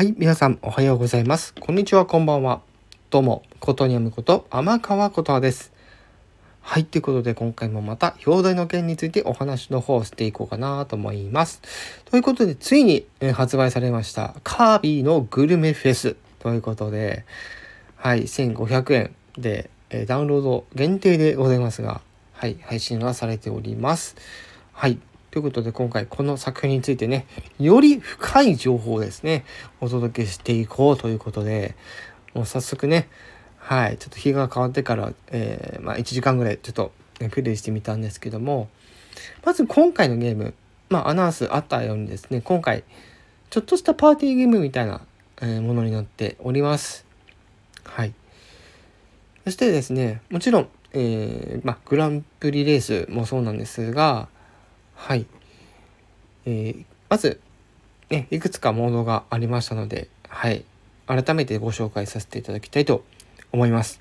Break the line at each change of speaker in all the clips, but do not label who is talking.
はい、皆さんおはようございます。こんにちは、こんばんは。どうも、ことにゃむこと、天川ことです。はい、ということで今回もまた表題の件についてお話の方をしていこうかなと思います。ということで、ついに発売されましたカービィのグルメフェスということで、はい、1500円でえダウンロード限定でございますが、はい、配信はされております。はい、ということで今回この作品についてね、より深い情報をですね、お届けしていこうということで、もう早速ね、はい、ちょっと日が変わってから、えー、まあ、1時間ぐらいちょっと、プレイしてみたんですけども、まず今回のゲーム、まあ、アナウンスあったようにですね、今回、ちょっとしたパーティーゲームみたいな、えものになっております。はい。そしてですね、もちろん、えー、まあ、グランプリレースもそうなんですが、はい。えー、まず、ね、いくつかモードがありましたので、はい。改めてご紹介させていただきたいと思います。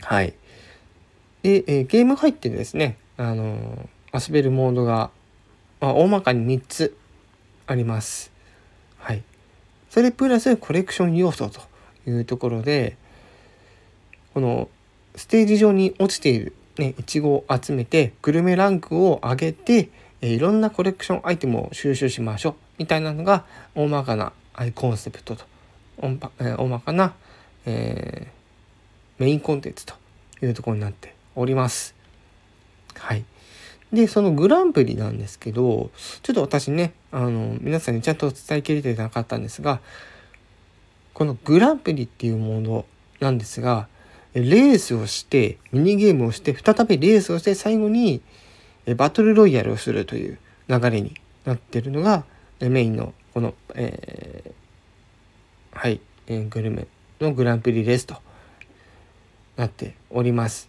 はい。で、えー、ゲーム入ってですね、あのー、遊べるモードが、まあ、大まかに3つあります。はい。それプラスコレクション要素というところで、このステージ上に落ちているね、いちごを集めてグルメランクを上げて、えいろんなコレクションアイテムを収集しましょうみたいなのが大まかなコンセプトと大まかな、えー、メインコンテンツというところになっております。はい。で、そのグランプリなんですけど、ちょっと私ね、あの、皆さんにちゃんと伝えきれてなかったんですが、このグランプリっていうものなんですが、レースをして、ミニゲームをして、再びレースをして、最後にバトルロイヤルをするという流れになってるのが、メインのこの、えー、はい、えー、グルメのグランプリレースとなっております。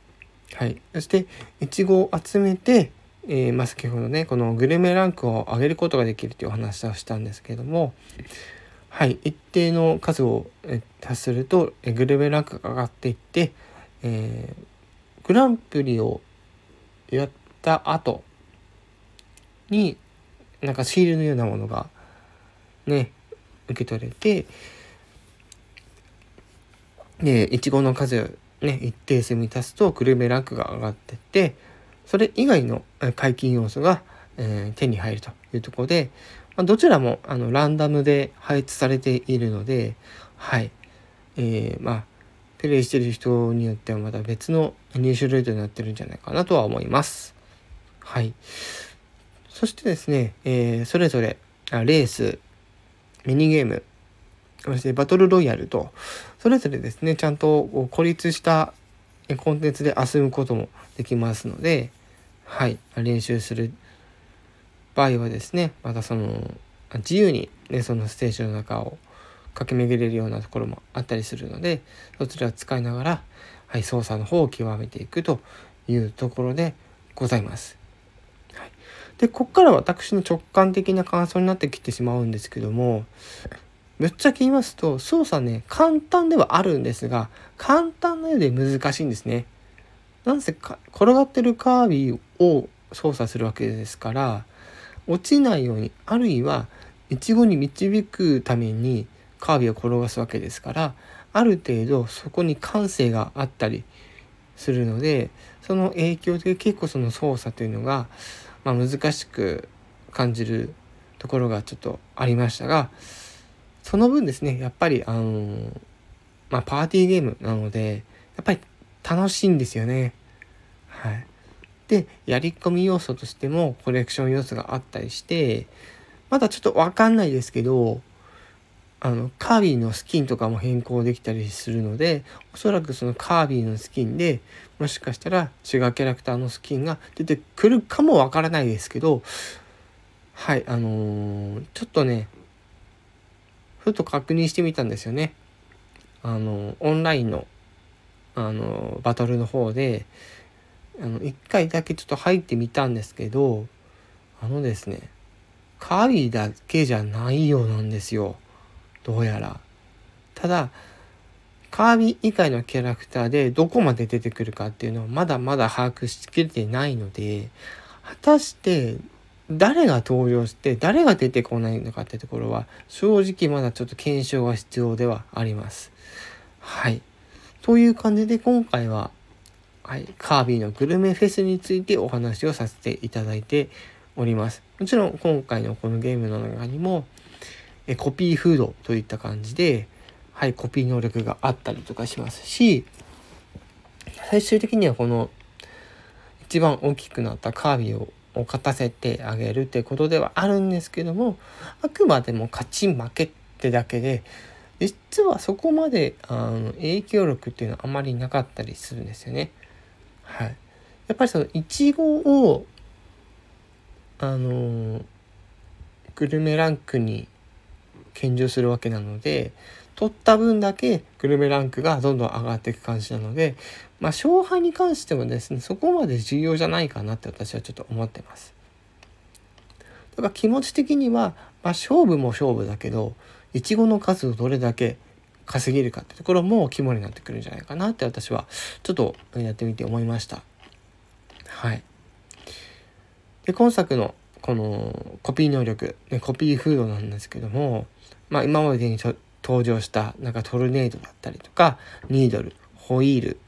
はい。そして、いちごを集めて、えー、まあ、先ほどね、このグルメランクを上げることができるというお話をしたんですけれども、はい、一定の数を達するとグルメランクが上がっていって、えー、グランプリをやった後になんかシールのようなものがね受け取れてでいちごの数ね一定数満たすとグルメランクが上がってってそれ以外の解禁要素が、えー、手に入るというところでまあ、どちらもあのランダムで配置されているので、はい。えー、まあ、プレイしてる人によってはまた別の入手ルートになってるんじゃないかなとは思います。はい。そしてですね、えー、それぞれレース、ミニゲーム、そしてバトルロイヤルと、それぞれですね、ちゃんと孤立したコンテンツで遊ぶこともできますので、はい、練習する場合はですねまたその自由に、ね、そのステージの中を駆け巡れるようなところもあったりするのでそちらを使いながら、はい、操作の方を極めていくというところでございます。はい、でここから私の直感的な感想になってきてしまうんですけどもぶっちゃけ言いますと操作ね簡単ではあるんですが簡単なようで難しいんですね。なんせ転がってるカービィを操作するわけですから落ちないようにあるいはイチゴに導くためにカービィを転がすわけですからある程度そこに感性があったりするのでその影響で結構その操作というのが、まあ、難しく感じるところがちょっとありましたがその分ですねやっぱりあのまあパーティーゲームなのでやっぱり楽しいんですよね。はい。で、やり込み要素としてもコレクション要素があったりして、まだちょっとわかんないですけど、あの、カービィのスキンとかも変更できたりするので、おそらくそのカービィのスキンでもしかしたら違うキャラクターのスキンが出てくるかもわからないですけど、はい、あのー、ちょっとね、ふと確認してみたんですよね。あの、オンラインの、あの、バトルの方で、あの、一回だけちょっと入ってみたんですけど、あのですね、カービィだけじゃないようなんですよ。どうやら。ただ、カービィ以外のキャラクターでどこまで出てくるかっていうのはまだまだ把握しきれてないので、果たして誰が登場して誰が出てこないのかってところは正直まだちょっと検証が必要ではあります。はい。という感じで今回は、はい、カービィのグルメフェスについてお話をさせていただいております。もちろん今回のこのゲームの中にもえコピーフードといった感じで、はい、コピー能力があったりとかしますし、最終的にはこの一番大きくなったカービィを勝たせてあげるってことではあるんですけどもあくまでも勝ち負けってだけで実はそこまであの影響力っていうのはあまりなかったりするんですよね。はい、やっぱりそのいちごをあのグルメランクに献上するわけなので取った分だけグルメランクがどんどん上がっていく感じなので、まあ、勝敗に関してもですねそこまで重要じゃないかなって私はちょっと思ってます。だから気持ち的には、まあ、勝負も勝負だけどいちごの数をどれだけ稼げるかってところも肝になってくるんじゃないかなって私はちょっとやってみて思いました。はい。で今作のこのコピー能力、ねコピーフードなんですけども、まあ、今までに登場したなんかトルネードだったりとかニードルホイール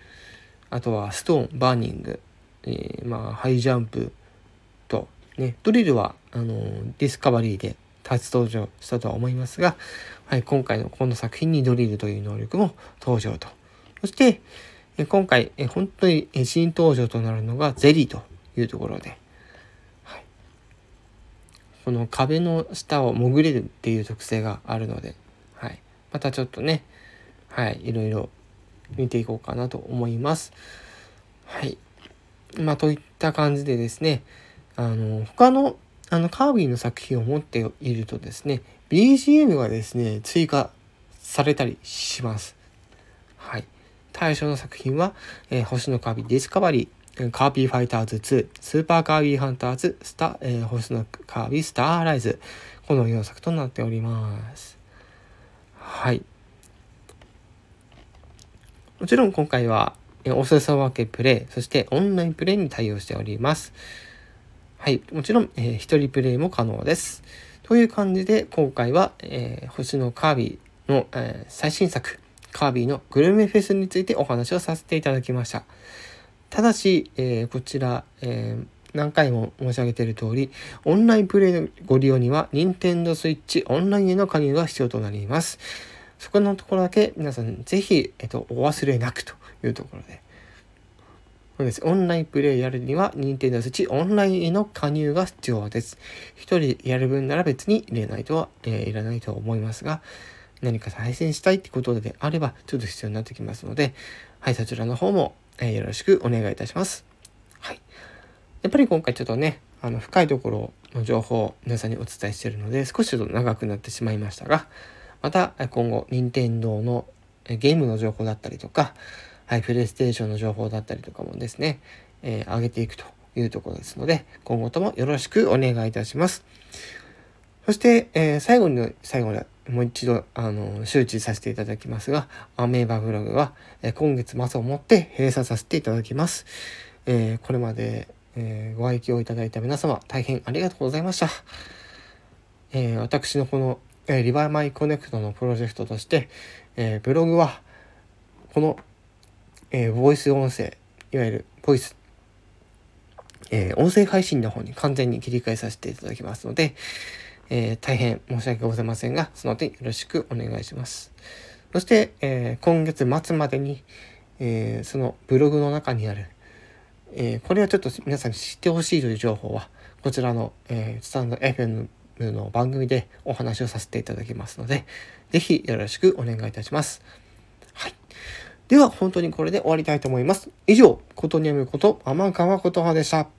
あとはストーンバーニング、えー、まあハイジャンプとねドリルはあのディスカバリーで初登場したとは思いますが、はい、今回のこの作品にドリルという能力も登場とそして今回本当に新登場となるのがゼリーというところで、はい、この壁の下を潜れるっていう特性があるのではいまたちょっとね、はい、いろいろ見ていこうかなと思います。はい。まあ、といった感じでですね、あの、他の、あの、カービィの作品を持っているとですね、BGM がですね、追加されたりします。はい。対象の作品は、えー、星のカービィディスカバリー、カービィファイターズ2、スーパーカービィハンターズ、スタ、えー、星のカービィスターライズ、この4作となっております。はい。もちろん今回は、お裾分けプレイ、そしてオンラインプレイに対応しております。はい。もちろん、えー、一人プレイも可能です。という感じで、今回は、えー、星のカービィの、えー、最新作、カービィのグルメフェスについてお話をさせていただきました。ただし、えー、こちら、え、何回も申し上げている通り、オンラインプレイのご利用には、Nintendo Switch オンラインへの加入が必要となります。そこのところだけ皆さんぜひ、えっと、お忘れなくというところで。そうです。オンラインプレイやるには、Nintendo Switch オンラインへの加入が必要です。一人やる分なら別に入れないとは、えー、いらないと思いますが、何か対戦したいってことであれば、ちょっと必要になってきますので、はい、そちらの方も、えー、よろしくお願いいたします。はい。やっぱり今回ちょっとね、あの、深いところの情報を皆さんにお伝えしているので、少しちょっと長くなってしまいましたが、また今後、任天堂のゲームの情報だったりとか、はい、プレイステーションの情報だったりとかもですね、えー、上げていくというところですので、今後ともよろしくお願いいたします。そして、えー、最後に、最後にもう一度、あの、周知させていただきますが、アメーバブログは、えー、今月末をもって閉鎖させていただきます。えー、これまで、えご愛顧いただいた皆様、大変ありがとうございました。え私のこのえー、リバイマイコネクトのプロジェクトとして、えー、ブログは、この、えー、ボイス音声、いわゆるボイス、えー、音声配信の方に完全に切り替えさせていただきますので、えー、大変申し訳ございませんが、その点よろしくお願いします。そして、えー、今月末までに、えー、そのブログの中にある、え、これはちょっと皆さんに知ってほしいという情報は、こちらの、え、スタンド FM の番組でお話をさせていただきますので、ぜひよろしくお願いいたします。はい。では、本当にこれで終わりたいと思います。以上、ことにゃむこと、天川琴葉でした。